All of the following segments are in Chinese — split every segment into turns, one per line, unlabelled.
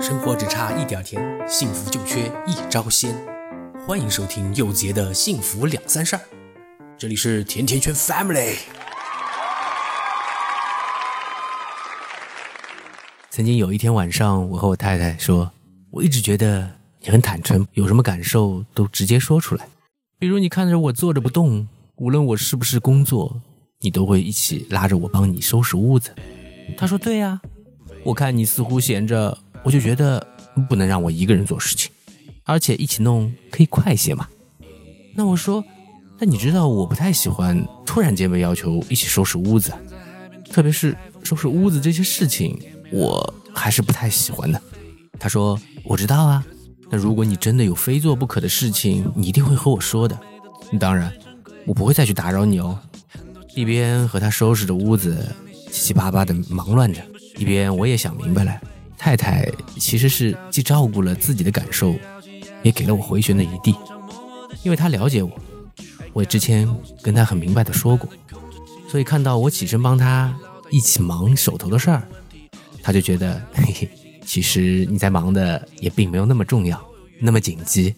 生活只差一点甜，幸福就缺一招鲜。欢迎收听佑杰的幸福两三事儿，这里是甜甜圈 Family。曾经有一天晚上，我和我太太说，我一直觉得你很坦诚，有什么感受都直接说出来。比如你看着我坐着不动，无论我是不是工作，你都会一起拉着我帮你收拾屋子。她说：“对呀，我看你似乎闲着。”我就觉得不能让我一个人做事情，而且一起弄可以快些嘛。那我说，那你知道我不太喜欢突然间被要求一起收拾屋子，特别是收拾屋子这些事情，我还是不太喜欢的。他说我知道啊，那如果你真的有非做不可的事情，你一定会和我说的。当然，我不会再去打扰你哦。一边和他收拾着屋子，七七八八的忙乱着，一边我也想明白了。太太其实是既照顾了自己的感受，也给了我回旋的余地，因为她了解我，我之前跟她很明白的说过，所以看到我起身帮她一起忙手头的事儿，她就觉得嘿嘿，其实你在忙的也并没有那么重要，那么紧急，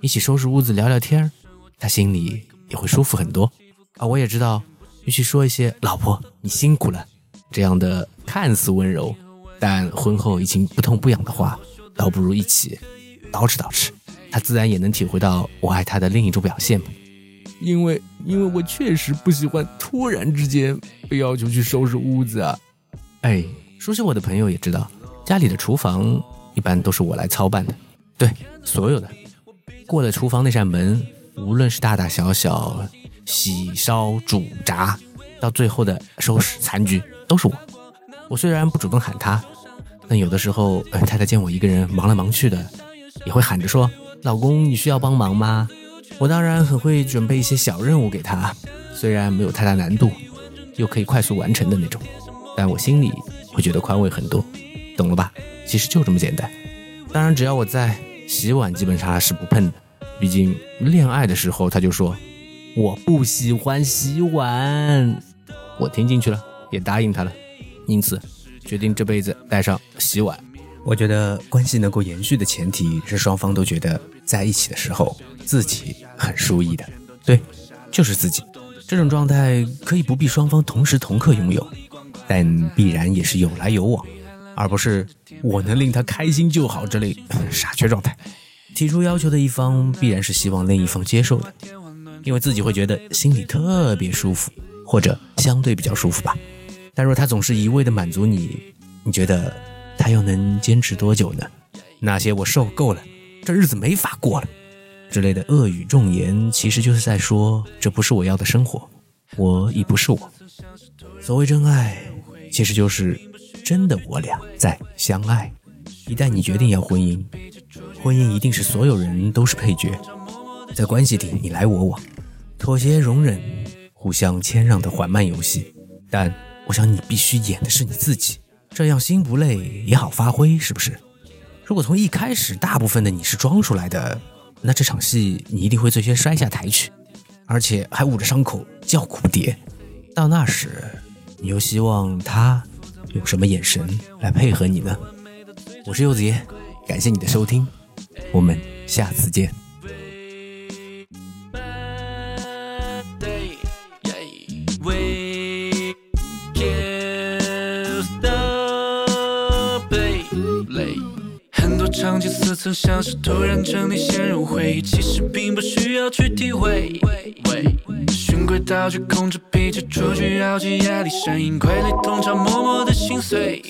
一起收拾屋子聊聊天，她心里也会舒服很多啊。我也知道，与其说一些“老婆你辛苦了”这样的看似温柔。但婚后已经不痛不痒的话，倒不如一起捯饬捯饬，他自然也能体会到我爱他的另一种表现因为，因为我确实不喜欢突然之间被要求去收拾屋子啊。哎，熟悉我的朋友也知道，家里的厨房一般都是我来操办的。对，所有的过了厨房那扇门，无论是大大小小洗烧煮炸，到最后的收拾残局，都是我。我虽然不主动喊他。但有的时候，太太见我一个人忙来忙去的，也会喊着说：“老公，你需要帮忙吗？”我当然很会准备一些小任务给她，虽然没有太大难度，又可以快速完成的那种，但我心里会觉得宽慰很多，懂了吧？其实就这么简单。当然，只要我在，洗碗基本上是不碰的，毕竟恋爱的时候他就说我不喜欢洗碗，我听进去了，也答应他了，因此。决定这辈子带上洗碗。我觉得关系能够延续的前提是双方都觉得在一起的时候自己很舒意的。对，就是自己。这种状态可以不必双方同时同刻拥有，但必然也是有来有往，而不是我能令他开心就好之类傻缺状态。提出要求的一方必然是希望另一方接受的，因为自己会觉得心里特别舒服，或者相对比较舒服吧。但若他总是一味的满足你，你觉得他又能坚持多久呢？那些我受够了，这日子没法过了之类的恶语重言，其实就是在说这不是我要的生活，我已不是我。所谓真爱，其实就是真的我俩在相爱。一旦你决定要婚姻，婚姻一定是所有人都是配角，在关系里你来我往，妥协容忍，互相谦让的缓慢游戏，但。我想你必须演的是你自己，这样心不累也好发挥，是不是？如果从一开始大部分的你是装出来的，那这场戏你一定会最先摔下台去，而且还捂着伤口叫苦不迭。到那时，你又希望他用什么眼神来配合你呢？我是柚子爷，感谢你的收听，我们下次见。
场景似曾相识，突然整理陷入回忆，其实并不需要去体会。循规蹈矩，控制脾气，出去绕紧压力上硬傀儡，通常默默的心碎。